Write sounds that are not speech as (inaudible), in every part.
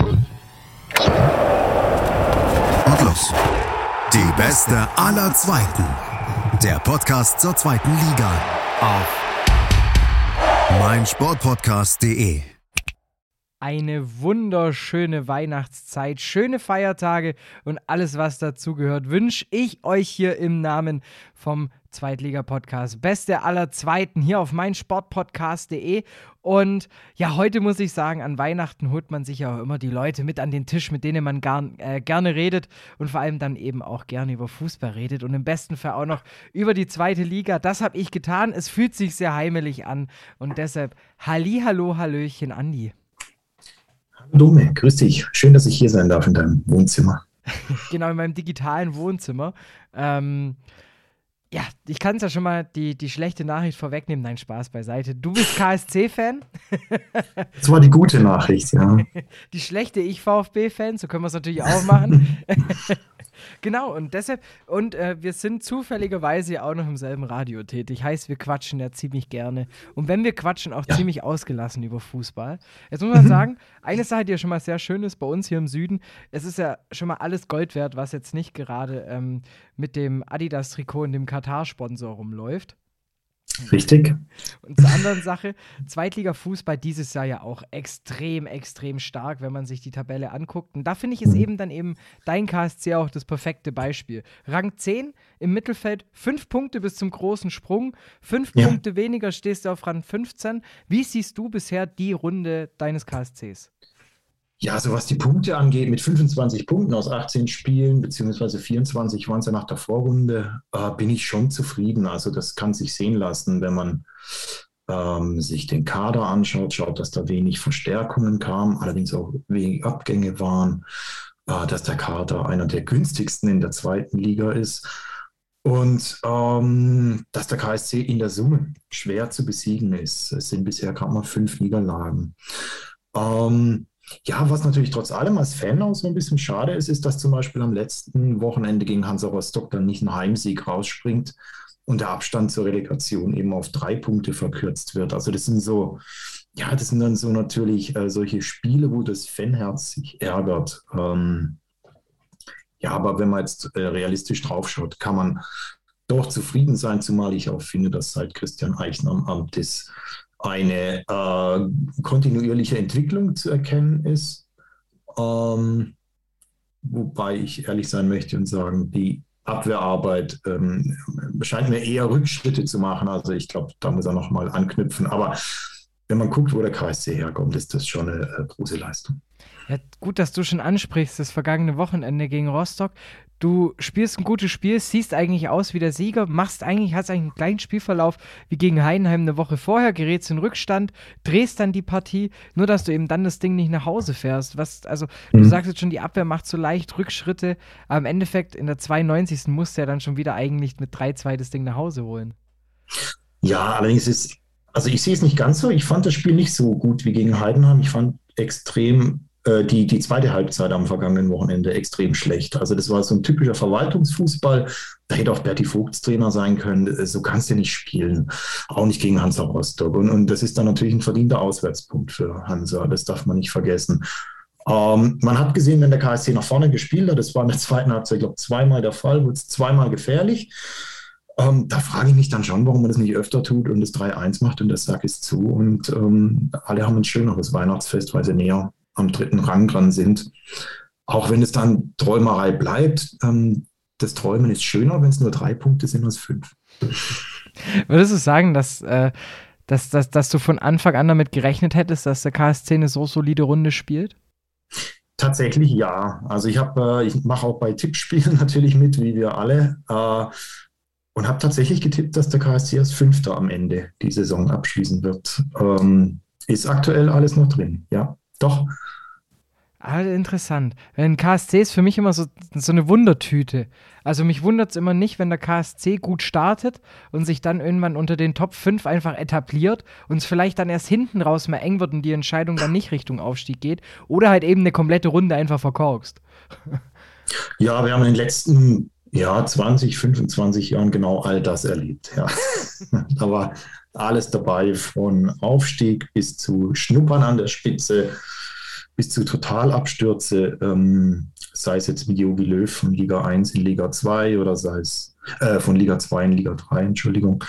Und los. Die beste aller Zweiten. Der Podcast zur zweiten Liga. Auf meinsportpodcast.de. Eine wunderschöne Weihnachtszeit, schöne Feiertage und alles, was dazugehört, wünsche ich euch hier im Namen vom Zweitliga-Podcast. Beste aller Zweiten hier auf meinsportpodcast.de. Und ja, heute muss ich sagen, an Weihnachten holt man sich ja auch immer die Leute mit an den Tisch, mit denen man gar, äh, gerne redet und vor allem dann eben auch gerne über Fußball redet und im besten Fall auch noch über die zweite Liga. Das habe ich getan. Es fühlt sich sehr heimelig an und deshalb Halli, hallo, hallöchen, Andi. Hallo Dome, grüß dich. Schön, dass ich hier sein darf in deinem Wohnzimmer. (laughs) genau, in meinem digitalen Wohnzimmer. Ähm, ja, ich kann es ja schon mal die, die schlechte Nachricht vorwegnehmen. Nein, Spaß beiseite. Du bist (laughs) KSC-Fan. das war die gute Nachricht, ja. (laughs) Die schlechte Ich VfB-Fan, so können wir es natürlich auch machen. (laughs) Genau, und deshalb, und äh, wir sind zufälligerweise ja auch noch im selben Radio tätig. Heißt, wir quatschen ja ziemlich gerne. Und wenn wir quatschen, auch ja. ziemlich ausgelassen über Fußball. Jetzt muss man (laughs) sagen, eine Sache, die ja schon mal sehr schön ist bei uns hier im Süden, es ist ja schon mal alles Gold wert, was jetzt nicht gerade ähm, mit dem Adidas-Trikot und dem Katar-Sponsor rumläuft. Richtig. Und zur anderen Sache, Zweitliga-Fußball dieses Jahr ja auch extrem, extrem stark, wenn man sich die Tabelle anguckt. Und da finde ich es mhm. eben dann eben dein KSC auch das perfekte Beispiel. Rang 10 im Mittelfeld, fünf Punkte bis zum großen Sprung, fünf ja. Punkte weniger stehst du auf Rang 15. Wie siehst du bisher die Runde deines KSCs? Ja, also was die Punkte angeht, mit 25 Punkten aus 18 Spielen, beziehungsweise 24 waren es ja nach der Vorrunde, äh, bin ich schon zufrieden. Also das kann sich sehen lassen, wenn man ähm, sich den Kader anschaut, schaut, dass da wenig Verstärkungen kamen, allerdings auch wenig Abgänge waren, äh, dass der Kader einer der günstigsten in der zweiten Liga ist und ähm, dass der KSC in der Summe schwer zu besiegen ist. Es sind bisher gerade mal fünf Niederlagen. Ähm, ja, was natürlich trotz allem als Fan auch so ein bisschen schade ist, ist, dass zum Beispiel am letzten Wochenende gegen Hansa Rostock dann nicht ein Heimsieg rausspringt und der Abstand zur Relegation eben auf drei Punkte verkürzt wird. Also das sind so, ja, das sind dann so natürlich äh, solche Spiele, wo das Fanherz sich ärgert. Ähm, ja, aber wenn man jetzt äh, realistisch draufschaut, kann man doch zufrieden sein, zumal ich auch finde, dass seit Christian Eichner am Amt ist, eine äh, kontinuierliche Entwicklung zu erkennen ist. Ähm, wobei ich ehrlich sein möchte und sagen, die Abwehrarbeit ähm, scheint mir eher Rückschritte zu machen. Also ich glaube, da muss er nochmal anknüpfen. Aber wenn man guckt, wo der KSC herkommt, ist das schon eine äh, große Leistung. Ja, gut, dass du schon ansprichst, das vergangene Wochenende gegen Rostock. Du spielst ein gutes Spiel, siehst eigentlich aus wie der Sieger, machst eigentlich, hast eigentlich einen kleinen Spielverlauf wie gegen Heidenheim eine Woche vorher, gerätst in Rückstand, drehst dann die Partie, nur dass du eben dann das Ding nicht nach Hause fährst. Was, also, mhm. du sagst jetzt schon, die Abwehr macht so leicht Rückschritte, aber im Endeffekt in der 92. musst du ja dann schon wieder eigentlich mit 3-2 das Ding nach Hause holen. Ja, allerdings ist, also ich sehe es nicht ganz so. Ich fand das Spiel nicht so gut wie gegen Heidenheim. Ich fand extrem äh, die, die zweite Halbzeit am vergangenen Wochenende extrem schlecht. Also das war so ein typischer Verwaltungsfußball. Da hätte auch Berti Vogts Trainer sein können. Äh, so kannst du nicht spielen. Auch nicht gegen Hansa Rostock. Und, und das ist dann natürlich ein verdienter Auswärtspunkt für Hansa. Das darf man nicht vergessen. Ähm, man hat gesehen, wenn der KSC nach vorne gespielt hat, das war in der zweiten Halbzeit, ich glaube, zweimal der Fall, wurde es zweimal gefährlich. Ähm, da frage ich mich dann schon, warum man das nicht öfter tut und das 3-1 macht und der Sack ist zu. Und ähm, alle haben ein schöneres Weihnachtsfest, weil sie näher am dritten Rang dran sind. Auch wenn es dann Träumerei bleibt, ähm, das Träumen ist schöner, wenn es nur drei Punkte sind als fünf. Würdest du sagen, dass, äh, dass, dass, dass du von Anfang an damit gerechnet hättest, dass der KSC eine so solide Runde spielt? Tatsächlich ja. Also ich habe, äh, ich mache auch bei Tippspielen (laughs) natürlich mit, wie wir alle. Äh, und habe tatsächlich getippt, dass der KSC als Fünfter am Ende die Saison abschließen wird. Ähm, ist aktuell alles noch drin, ja. Doch. Ah, interessant. Ein KSC ist für mich immer so, so eine Wundertüte. Also mich wundert es immer nicht, wenn der KSC gut startet und sich dann irgendwann unter den Top 5 einfach etabliert und es vielleicht dann erst hinten raus mal eng wird und die Entscheidung dann nicht Richtung Aufstieg geht oder halt eben eine komplette Runde einfach verkorkst. Ja, wir haben in den letzten ja, 20, 25 Jahren genau all das erlebt. Ja. (laughs) da war alles dabei, von Aufstieg bis zu Schnuppern an der Spitze, bis zu Totalabstürze, ähm, sei es jetzt mit Jogi Löw von Liga 1 in Liga 2 oder sei es äh, von Liga 2 in Liga 3, Entschuldigung.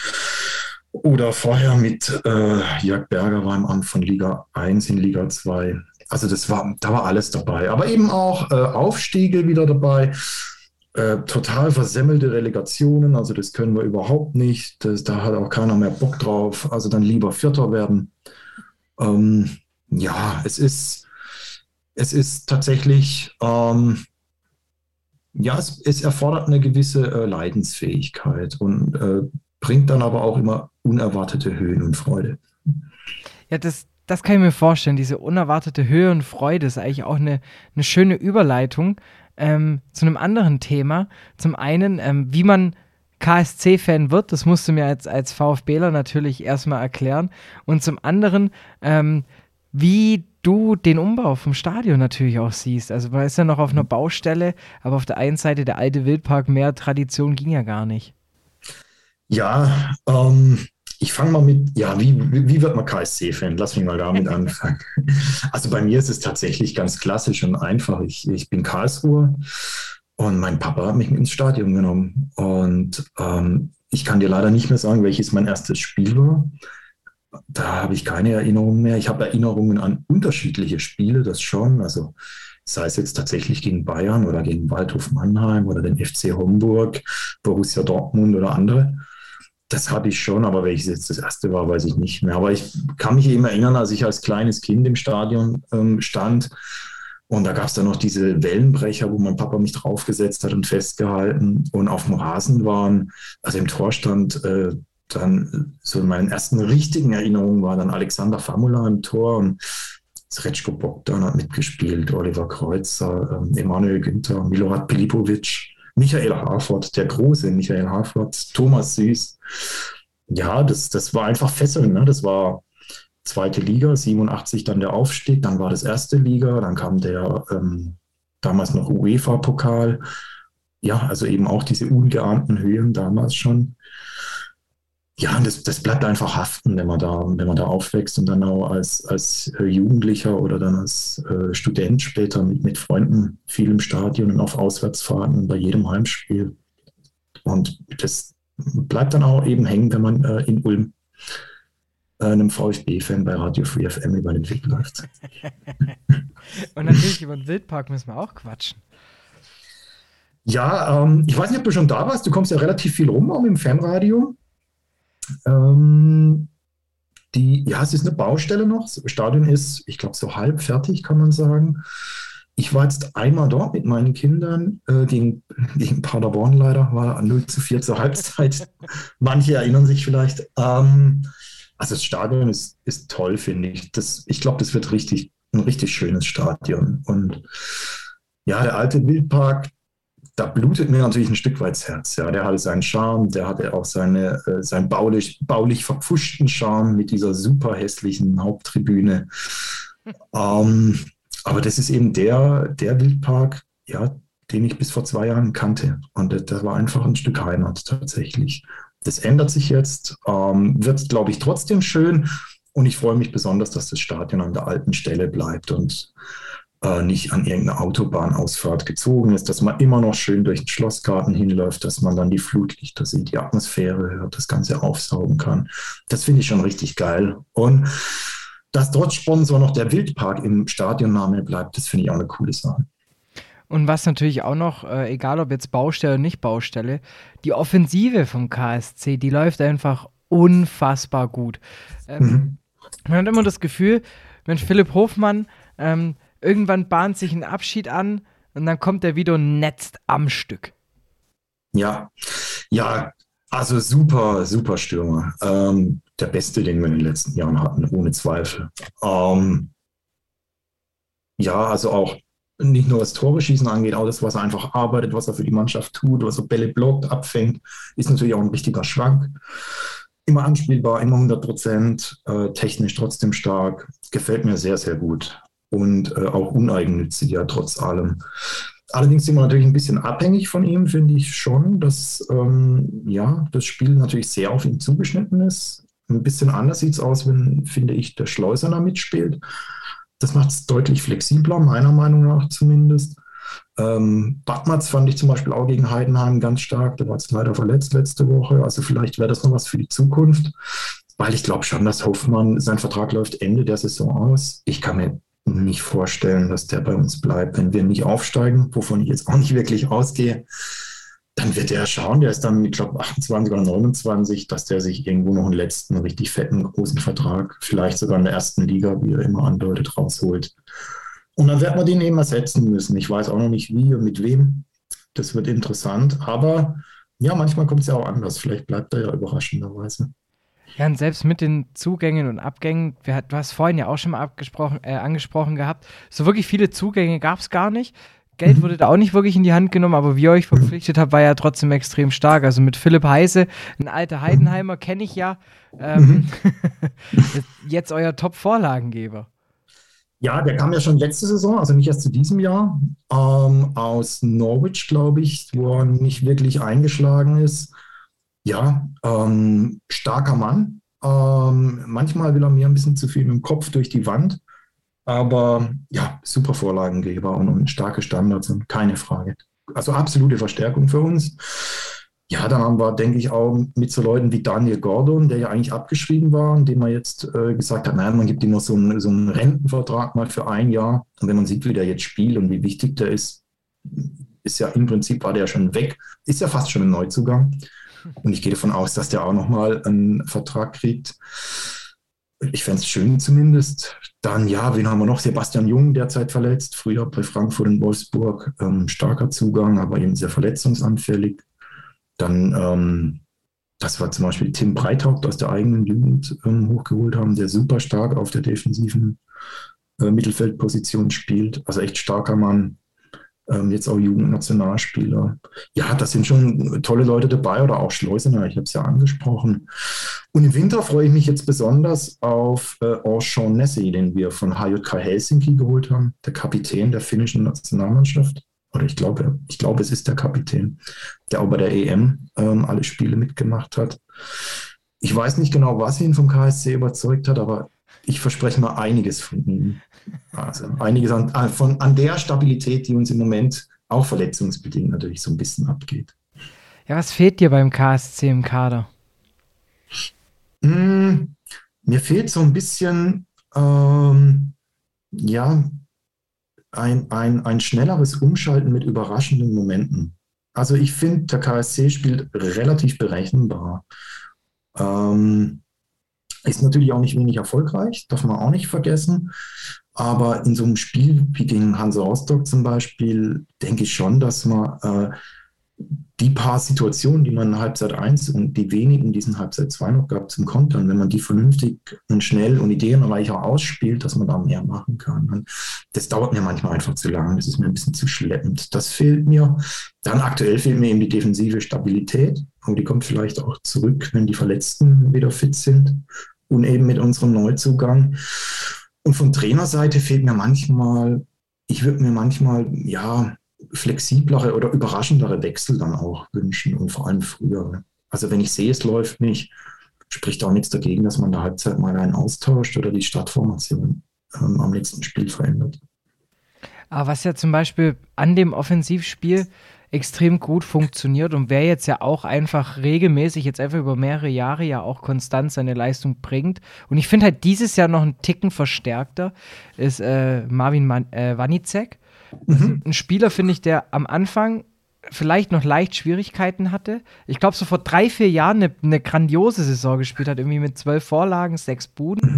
Oder vorher mit äh, Jörg Berger war im Amt von Liga 1 in Liga 2. Also das war, da war alles dabei. Aber eben auch äh, Aufstiege wieder dabei. Äh, total versemmelte Relegationen, also das können wir überhaupt nicht. Das, da hat auch keiner mehr Bock drauf. Also dann lieber Vierter werden. Ähm, ja, es ist, es ist tatsächlich, ähm, ja, es, es, erfordert eine gewisse äh, Leidensfähigkeit und äh, bringt dann aber auch immer unerwartete Höhen und Freude. Ja, das, das kann ich mir vorstellen. Diese unerwartete Höhe und Freude ist eigentlich auch eine, eine schöne Überleitung ähm, zu einem anderen Thema. Zum einen, ähm, wie man KSC-Fan wird, das musst du mir als, als VfBler natürlich erstmal erklären. Und zum anderen, ähm, wie du den Umbau vom Stadion natürlich auch siehst. Also man ist ja noch auf einer Baustelle, aber auf der einen Seite der alte Wildpark, mehr Tradition ging ja gar nicht. Ja, ähm, ich fange mal mit, ja, wie, wie wird man KSC-Fan? Lass mich mal damit (laughs) anfangen. Also bei mir ist es tatsächlich ganz klassisch und einfach. Ich, ich bin Karlsruhe und mein Papa hat mich ins Stadion genommen. Und ähm, ich kann dir leider nicht mehr sagen, welches mein erstes Spiel war. Da habe ich keine Erinnerungen mehr. Ich habe Erinnerungen an unterschiedliche Spiele, das schon. Also sei es jetzt tatsächlich gegen Bayern oder gegen Waldhof Mannheim oder den FC Homburg, Borussia Dortmund oder andere. Das habe ich schon, aber welches jetzt das erste war, weiß ich nicht mehr. Aber ich kann mich eben erinnern, als ich als kleines Kind im Stadion ähm, stand und da gab es dann noch diese Wellenbrecher, wo mein Papa mich draufgesetzt hat und festgehalten und auf dem Rasen waren, also im Tor stand, äh, dann so in meinen ersten richtigen Erinnerungen war dann Alexander Famula im Tor und Srečko Bogdan hat mitgespielt, Oliver Kreuzer, ähm, Emanuel Günther, Milorad Pilipovic. Michael Harford, der große Michael Harford, Thomas Süß. Ja, das, das war einfach fesselnd. Ne? Das war zweite Liga, 87 dann der Aufstieg, dann war das erste Liga, dann kam der ähm, damals noch UEFA-Pokal. Ja, also eben auch diese ungeahnten Höhen damals schon ja, das, das bleibt einfach haften, wenn man da, wenn man da aufwächst und dann auch als, als äh, Jugendlicher oder dann als äh, Student später mit, mit Freunden viel im Stadion und auf Auswärtsfahrten bei jedem Heimspiel. Und das bleibt dann auch eben hängen, wenn man äh, in Ulm äh, einem VfB-Fan bei Radio Free FM über den Weg läuft. (laughs) und natürlich über den Wildpark müssen wir auch quatschen. Ja, ähm, ich weiß nicht, ob du schon da warst. Du kommst ja relativ viel rum, auch im Fanradio. Ähm, die, ja, es ist eine Baustelle noch. Das Stadion ist, ich glaube, so halb fertig, kann man sagen. Ich war jetzt einmal dort mit meinen Kindern, äh, gegen, gegen (laughs) Paderborn leider, war 0 zu 4 zur Halbzeit. (laughs) Manche erinnern sich vielleicht. Ähm, also das Stadion ist, ist toll, finde ich. Das, ich glaube, das wird richtig, ein richtig schönes Stadion. Und ja, der alte Wildpark, da blutet mir natürlich ein Stück weit das Herz. Ja, der hatte seinen Charme, der hatte auch seine, äh, seinen baulich, baulich verpfuschten Charme mit dieser super hässlichen Haupttribüne. (laughs) ähm, aber das ist eben der, der Wildpark, ja, den ich bis vor zwei Jahren kannte. Und das, war einfach ein Stück Heimat tatsächlich. Das ändert sich jetzt, ähm, wird, glaube ich, trotzdem schön. Und ich freue mich besonders, dass das Stadion an der alten Stelle bleibt. Und äh, nicht an irgendeine Autobahnausfahrt gezogen ist, dass man immer noch schön durch den Schlossgarten hinläuft, dass man dann die Flutlichter sieht, die Atmosphäre hört, das Ganze aufsaugen kann. Das finde ich schon richtig geil. Und dass trotz Sponsor noch der Wildpark im Stadionname bleibt, das finde ich auch eine coole Sache. Und was natürlich auch noch, äh, egal ob jetzt Baustelle oder nicht Baustelle, die Offensive vom KSC, die läuft einfach unfassbar gut. Ähm, mhm. Man hat immer das Gefühl, Mensch, Philipp Hofmann, ähm, Irgendwann bahnt sich ein Abschied an und dann kommt er wieder netzt am Stück. Ja, ja, also super, super Stürmer. Ähm, der beste, den wir in den letzten Jahren hatten, ohne Zweifel. Ähm, ja, also auch nicht nur was Tore schießen angeht, auch das, was er einfach arbeitet, was er für die Mannschaft tut, was er Bälle blockt, abfängt, ist natürlich auch ein richtiger Schwank. Immer anspielbar, immer 100 Prozent, äh, technisch trotzdem stark. Gefällt mir sehr, sehr gut und äh, auch uneigennützig, ja, trotz allem. Allerdings sind wir natürlich ein bisschen abhängig von ihm, finde ich schon, dass ähm, ja, das Spiel natürlich sehr auf ihn zugeschnitten ist. Ein bisschen anders sieht es aus, wenn, finde ich, der Schleusener mitspielt. Das macht es deutlich flexibler, meiner Meinung nach zumindest. Ähm, Badmatz fand ich zum Beispiel auch gegen Heidenheim ganz stark. Der war jetzt leider verletzt letzte Woche. Also vielleicht wäre das noch was für die Zukunft. Weil ich glaube schon, dass Hoffmann, sein Vertrag läuft Ende der Saison aus. Ich kann mir nicht vorstellen, dass der bei uns bleibt, wenn wir nicht aufsteigen, wovon ich jetzt auch nicht wirklich ausgehe. Dann wird er schauen, der ist dann, ich glaube, 28 oder 29, dass der sich irgendwo noch einen letzten richtig fetten, großen Vertrag, vielleicht sogar in der ersten Liga, wie er immer andeutet, rausholt. Und dann wird man den eben ersetzen müssen. Ich weiß auch noch nicht wie und mit wem. Das wird interessant. Aber ja, manchmal kommt es ja auch anders. Vielleicht bleibt er ja überraschenderweise. Ja, und selbst mit den Zugängen und Abgängen, wir, du hast vorhin ja auch schon mal äh, angesprochen gehabt, so wirklich viele Zugänge gab es gar nicht. Geld mhm. wurde da auch nicht wirklich in die Hand genommen, aber wie ihr euch verpflichtet habt, war ja trotzdem extrem stark. Also mit Philipp Heise, ein alter Heidenheimer, kenne ich ja. Ähm, mhm. (laughs) jetzt euer Top-Vorlagengeber. Ja, der kam ja schon letzte Saison, also nicht erst zu diesem Jahr, ähm, aus Norwich, glaube ich, wo er nicht wirklich eingeschlagen ist. Ja, ähm, starker Mann. Ähm, manchmal will er mir ein bisschen zu viel mit dem Kopf durch die Wand. Aber ja, super Vorlagengeber und, und starke Standards und keine Frage. Also absolute Verstärkung für uns. Ja, dann haben wir, denke ich, auch mit so Leuten wie Daniel Gordon, der ja eigentlich abgeschrieben war und dem man jetzt äh, gesagt hat, nein, man gibt ihm noch so einen, so einen Rentenvertrag mal für ein Jahr. Und wenn man sieht, wie der jetzt spielt und wie wichtig der ist, ist ja im Prinzip war der ja schon weg, ist ja fast schon ein Neuzugang. Und ich gehe davon aus, dass der auch nochmal einen Vertrag kriegt. Ich fände es schön zumindest. Dann, ja, wen haben wir noch? Sebastian Jung, derzeit verletzt. Früher bei Frankfurt und Wolfsburg. Ähm, starker Zugang, aber eben sehr verletzungsanfällig. Dann, ähm, das war zum Beispiel Tim Breithaupt aus der eigenen Jugend ähm, hochgeholt haben, der super stark auf der defensiven äh, Mittelfeldposition spielt. Also echt starker Mann. Ähm, jetzt auch Jugendnationalspieler. Ja, das sind schon tolle Leute dabei oder auch Schleusener, ich habe es ja angesprochen. Und im Winter freue ich mich jetzt besonders auf äh, Orshon Nessi, den wir von HJK Helsinki geholt haben, der Kapitän der finnischen Nationalmannschaft oder ich glaube, ich glaube, es ist der Kapitän, der auch bei der EM ähm, alle Spiele mitgemacht hat. Ich weiß nicht genau, was ihn vom KSC überzeugt hat, aber ich verspreche mal einiges von ihm. Also einiges an, äh, von, an der Stabilität, die uns im Moment auch verletzungsbedingt natürlich so ein bisschen abgeht. Ja, was fehlt dir beim KSC im Kader? Mm, mir fehlt so ein bisschen, ähm, ja, ein, ein, ein schnelleres Umschalten mit überraschenden Momenten. Also ich finde, der KSC spielt relativ berechenbar. Ähm, ist natürlich auch nicht wenig erfolgreich, darf man auch nicht vergessen. Aber in so einem Spiel wie gegen Hansa Rostock zum Beispiel, denke ich schon, dass man äh, die paar Situationen, die man in Halbzeit 1 und die wenigen, die es in Halbzeit 2 noch gab zum Kontern, wenn man die vernünftig und schnell und ideenreicher ausspielt, dass man da mehr machen kann. Und das dauert mir manchmal einfach zu lang, das ist mir ein bisschen zu schleppend. Das fehlt mir. Dann aktuell fehlt mir eben die defensive Stabilität, und die kommt vielleicht auch zurück, wenn die Verletzten wieder fit sind und eben mit unserem Neuzugang. Und von Trainerseite fehlt mir manchmal, ich würde mir manchmal, ja, flexiblere oder überraschendere Wechsel dann auch wünschen und vor allem früher. Also wenn ich sehe, es läuft nicht, spricht auch nichts dagegen, dass man da Halbzeit mal einen austauscht oder die Startformation ähm, am nächsten Spiel verändert. Aber was ja zum Beispiel an dem Offensivspiel extrem gut funktioniert und wer jetzt ja auch einfach regelmäßig, jetzt einfach über mehrere Jahre ja auch konstant seine Leistung bringt. Und ich finde halt dieses Jahr noch einen Ticken verstärkter, ist äh, Marvin Man äh, Wanicek. Mhm. Ein Spieler, finde ich, der am Anfang vielleicht noch leicht Schwierigkeiten hatte. Ich glaube, so vor drei, vier Jahren eine, eine, grandiose Saison gespielt hat, irgendwie mit zwölf Vorlagen, sechs Buden.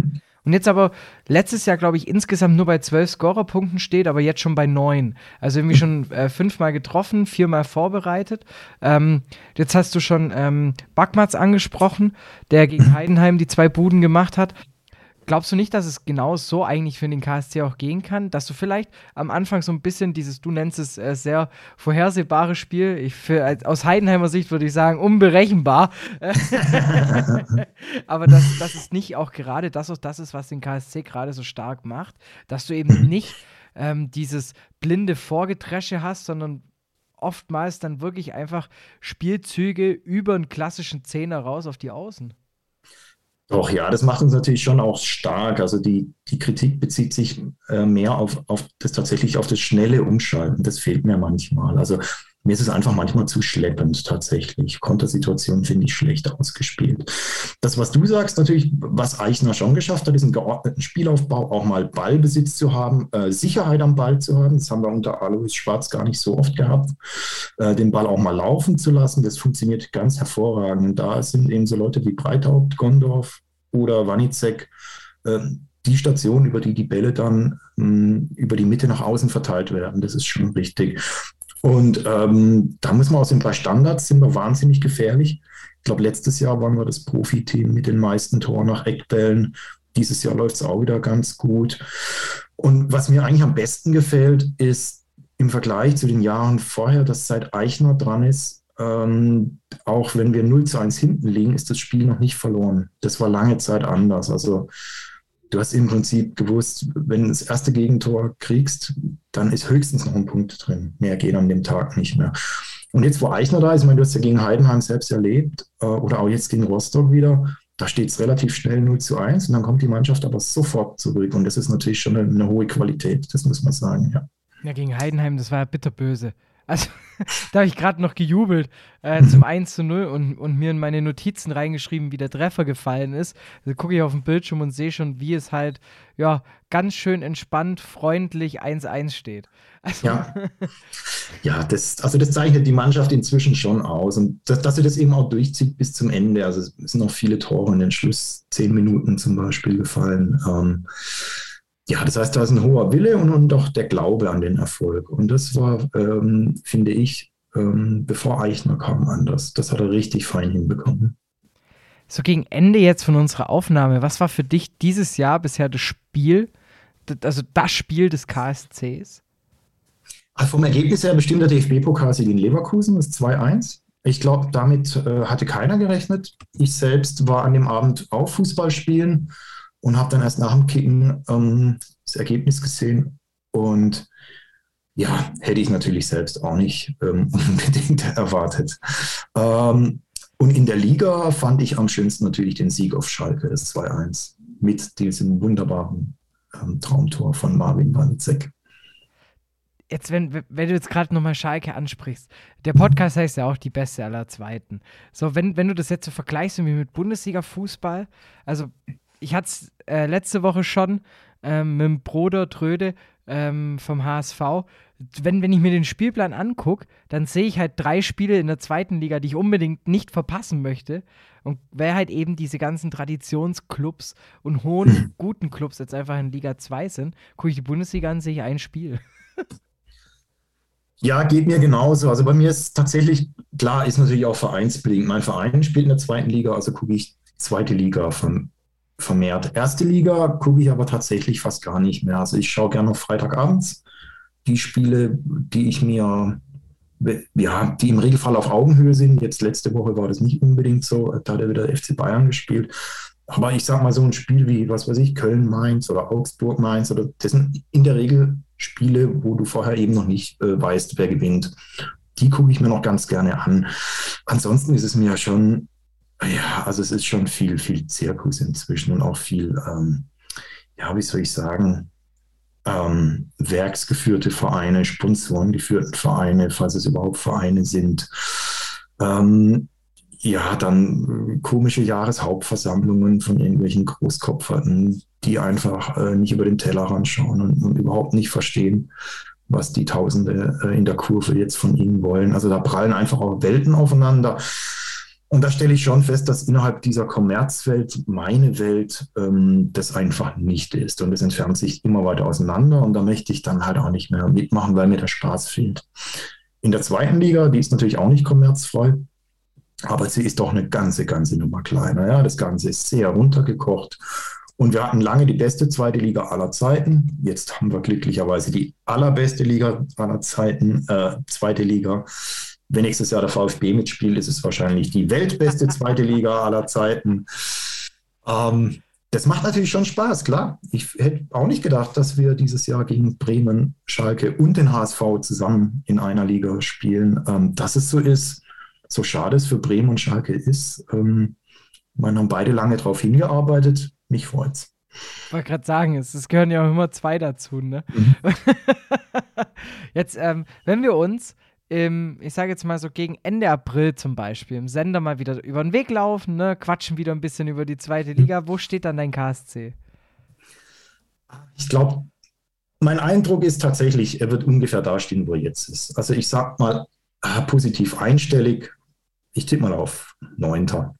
Und jetzt aber letztes Jahr, glaube ich, insgesamt nur bei zwölf Scorerpunkten steht, aber jetzt schon bei neun. Also irgendwie schon äh, fünfmal getroffen, viermal vorbereitet. Ähm, jetzt hast du schon ähm, Backmatz angesprochen, der gegen (laughs) Heidenheim die zwei Buden gemacht hat. Glaubst du nicht, dass es genau so eigentlich für den KSC auch gehen kann? Dass du vielleicht am Anfang so ein bisschen dieses, du nennst es äh, sehr vorhersehbare Spiel, ich, für, aus Heidenheimer Sicht würde ich sagen, unberechenbar. (laughs) (laughs) Aber dass, dass es nicht auch gerade das, das ist, was den KSC gerade so stark macht, dass du eben (clears throat) nicht ähm, dieses blinde Vorgetresche hast, sondern oftmals dann wirklich einfach Spielzüge über einen klassischen Zehner raus auf die Außen. Doch, ja, das macht uns natürlich schon auch stark. Also die, die Kritik bezieht sich äh, mehr auf, auf das tatsächlich auf das schnelle Umschalten. Das fehlt mir manchmal. Also mir ist es einfach manchmal zu schleppend tatsächlich. Kontersituationen finde ich schlecht ausgespielt. Das, was du sagst, natürlich, was Eichner schon geschafft hat, ist einen geordneten Spielaufbau, auch mal Ballbesitz zu haben, äh, Sicherheit am Ball zu haben. Das haben wir unter Alois Schwarz gar nicht so oft gehabt. Äh, den Ball auch mal laufen zu lassen, das funktioniert ganz hervorragend. Da sind eben so Leute wie Breithaupt, Gondorf oder Wanizek, äh, die Station, über die die Bälle dann mh, hm, über die Mitte nach außen verteilt werden. Das ist schon richtig. Und ähm, da muss man aus den drei Standards sind wir wahnsinnig gefährlich. Ich glaube, letztes Jahr waren wir das Profiteam mit den meisten Toren nach Eckbällen. Dieses Jahr läuft es auch wieder ganz gut. Und was mir eigentlich am besten gefällt, ist im Vergleich zu den Jahren vorher, dass seit Eichner dran ist, ähm, auch wenn wir 0 zu 1 hinten liegen, ist das Spiel noch nicht verloren. Das war lange Zeit anders. Also du hast im Prinzip gewusst, wenn du das erste Gegentor kriegst, dann ist höchstens noch ein Punkt drin. Mehr geht an dem Tag nicht mehr. Und jetzt, wo Eichner da ist, ich meine, du hast ja gegen Heidenheim selbst erlebt, äh, oder auch jetzt gegen Rostock wieder, da steht es relativ schnell 0 zu 1 und dann kommt die Mannschaft aber sofort zurück. Und das ist natürlich schon eine, eine hohe Qualität, das muss man sagen, ja. Ja, gegen Heidenheim, das war ja bitterböse. Also, (laughs) da habe ich gerade noch gejubelt äh, zum 1 zu 0 und, und mir in meine Notizen reingeschrieben, wie der Treffer gefallen ist. Da gucke ich auf den Bildschirm und sehe schon, wie es halt, ja, ganz schön entspannt, freundlich 1-1 steht. Also. Ja, (laughs) ja das, also das zeichnet die Mannschaft inzwischen schon aus. Und dass, dass sie das eben auch durchzieht bis zum Ende. Also es sind noch viele Tore in den Schluss, zehn Minuten zum Beispiel gefallen. Ähm, ja, das heißt, da ist ein hoher Wille und, und auch der Glaube an den Erfolg. Und das war, ähm, finde ich, ähm, bevor Eichner kam, anders. Das hat er richtig fein hinbekommen. So gegen Ende jetzt von unserer Aufnahme, was war für dich dieses Jahr bisher das Spiel, also das Spiel des KSCs? Also vom Ergebnis her bestimmt der DFB-Pokalsieg in Leverkusen, das 2-1. Ich glaube, damit äh, hatte keiner gerechnet. Ich selbst war an dem Abend auch Fußball spielen und habe dann erst nach dem Kicken ähm, das Ergebnis gesehen und ja, hätte ich natürlich selbst auch nicht ähm, (laughs) unbedingt erwartet. Ähm, und in der Liga fand ich am schönsten natürlich den Sieg auf Schalke, das 2-1, mit diesem wunderbaren ähm, Traumtor von Marvin Wanizek. Jetzt, wenn, wenn du jetzt gerade nochmal Schalke ansprichst, der Podcast heißt ja auch die beste aller Zweiten. So, wenn, wenn du das jetzt so vergleichst mit Bundesliga-Fußball, also ich hatte es äh, letzte Woche schon ähm, mit dem Bruder Tröde ähm, vom HSV. Wenn, wenn ich mir den Spielplan angucke, dann sehe ich halt drei Spiele in der zweiten Liga, die ich unbedingt nicht verpassen möchte. Und wer halt eben diese ganzen Traditionsclubs und hohen, guten Clubs jetzt einfach in Liga 2 sind, gucke ich die Bundesliga an, sehe ich ein Spiel. (laughs) Ja, geht mir genauso. Also bei mir ist tatsächlich, klar, ist natürlich auch vereinsbedingt. Mein Verein spielt in der zweiten Liga, also gucke ich zweite Liga von vermehrt. Erste Liga gucke ich aber tatsächlich fast gar nicht mehr. Also ich schaue gerne auf Freitagabends die Spiele, die ich mir, ja, die im Regelfall auf Augenhöhe sind. Jetzt letzte Woche war das nicht unbedingt so, da hat er wieder FC Bayern gespielt. Aber ich sage mal, so ein Spiel wie, was weiß ich, Köln-Mainz oder Augsburg-Mainz, oder das sind in der Regel Spiele, wo du vorher eben noch nicht äh, weißt, wer gewinnt. Die gucke ich mir noch ganz gerne an. Ansonsten ist es mir ja schon ja, also es ist schon viel, viel Zirkus inzwischen und auch viel, ähm, ja, wie soll ich sagen, ähm, werksgeführte Vereine, sponsorengeführte Vereine, falls es überhaupt Vereine sind. Ähm, ja, dann komische Jahreshauptversammlungen von irgendwelchen Großkopferten, die einfach äh, nicht über den Tellerrand schauen und, und, überhaupt nicht verstehen, was die Tausende äh, in der Kurve jetzt von ihnen wollen. Also da prallen einfach auch Welten aufeinander. Und da stelle ich schon fest, dass innerhalb dieser Kommerzwelt meine Welt ähm, das einfach nicht ist. Und es entfernt sich immer weiter auseinander. Und da möchte ich dann halt auch nicht mehr mitmachen, weil mir der Spaß fehlt. In der zweiten Liga, die ist natürlich auch nicht kommerzfrei, aber sie ist doch eine ganze, ganze Nummer kleiner. Ja, das Ganze ist sehr runtergekocht. Und wir hatten lange die beste zweite Liga aller Zeiten. Jetzt haben wir glücklicherweise die allerbeste Liga aller Zeiten, äh, zweite Liga wenn nächstes Jahr der VfB mitspielt, ist es wahrscheinlich die weltbeste zweite Liga aller Zeiten. Ähm, das macht natürlich schon Spaß, klar. Ich hätte auch nicht gedacht, dass wir dieses Jahr gegen Bremen, Schalke und den HSV zusammen in einer Liga spielen. Ähm, dass es so ist, so schade es für Bremen und Schalke ist, ähm, Man haben beide lange darauf hingearbeitet. Mich freut's. Ich wollte gerade sagen, es, es, gehören ja auch immer zwei dazu, ne? Mhm. (laughs) jetzt, ähm, wenn wir uns im, ich sage jetzt mal so gegen Ende April zum Beispiel, im Sender mal wieder über den Weg laufen, ne, quatschen wieder ein bisschen über die zweite Liga, wo steht dann dein KSC? Ich glaube, mein Eindruck ist tatsächlich, er wird ungefähr da stehen, wo er jetzt ist. Also ich sag mal positiv einstellig. Ich tippe mal auf Neunter.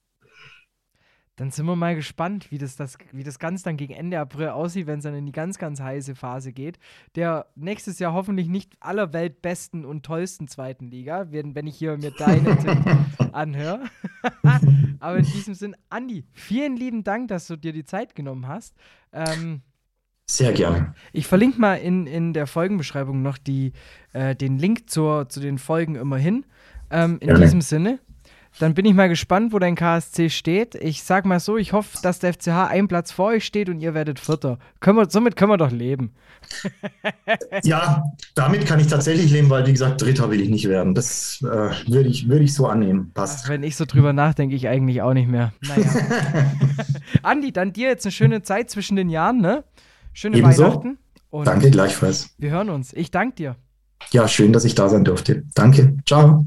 Dann sind wir mal gespannt, wie das, das, wie das Ganze dann gegen Ende April aussieht, wenn es dann in die ganz, ganz heiße Phase geht. Der nächstes Jahr hoffentlich nicht aller weltbesten und tollsten zweiten Liga, wenn, wenn ich hier mir deine (laughs) Tipp anhöre. (laughs) Aber in diesem Sinn, Andi, vielen lieben Dank, dass du dir die Zeit genommen hast. Ähm, sehr gerne. Ich verlinke mal in, in der Folgenbeschreibung noch die, äh, den Link zur, zu den Folgen immerhin. Ähm, in gerne. diesem Sinne, dann bin ich mal gespannt, wo dein KSC steht. Ich sag mal so, ich hoffe, dass der FCH einen Platz vor euch steht und ihr werdet Vierter. Können wir, somit können wir doch leben. ja, damit kann ich tatsächlich leben, weil, wie gesagt, Dritter will ich nicht werden. Das äh, würde ich, würd ich so annehmen. Passt. Ach, wenn ich so drüber nachdenke, ich eigentlich auch nicht mehr. Naja. (laughs) Andi, dann dir jetzt eine schöne Zeit zwischen den Jahren, ne? Schöne Ebenso. Weihnachten. danke gleichfalls. Wir hören uns. Ich danke dir. Ja, schön, dass ich da sein durfte. Danke. Ciao.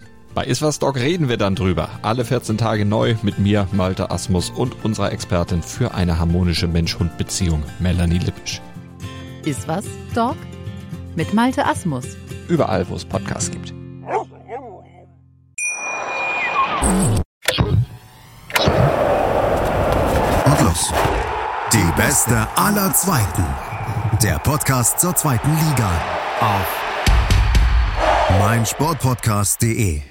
Bei Iswas Dog reden wir dann drüber. Alle 14 Tage neu mit mir, Malte Asmus und unserer Expertin für eine harmonische Mensch-Hund-Beziehung, Melanie Lippisch. Iswas Dog mit Malte Asmus. Überall, wo es Podcasts gibt. Und los. Die beste aller Zweiten. Der Podcast zur zweiten Liga. Auf meinsportpodcast.de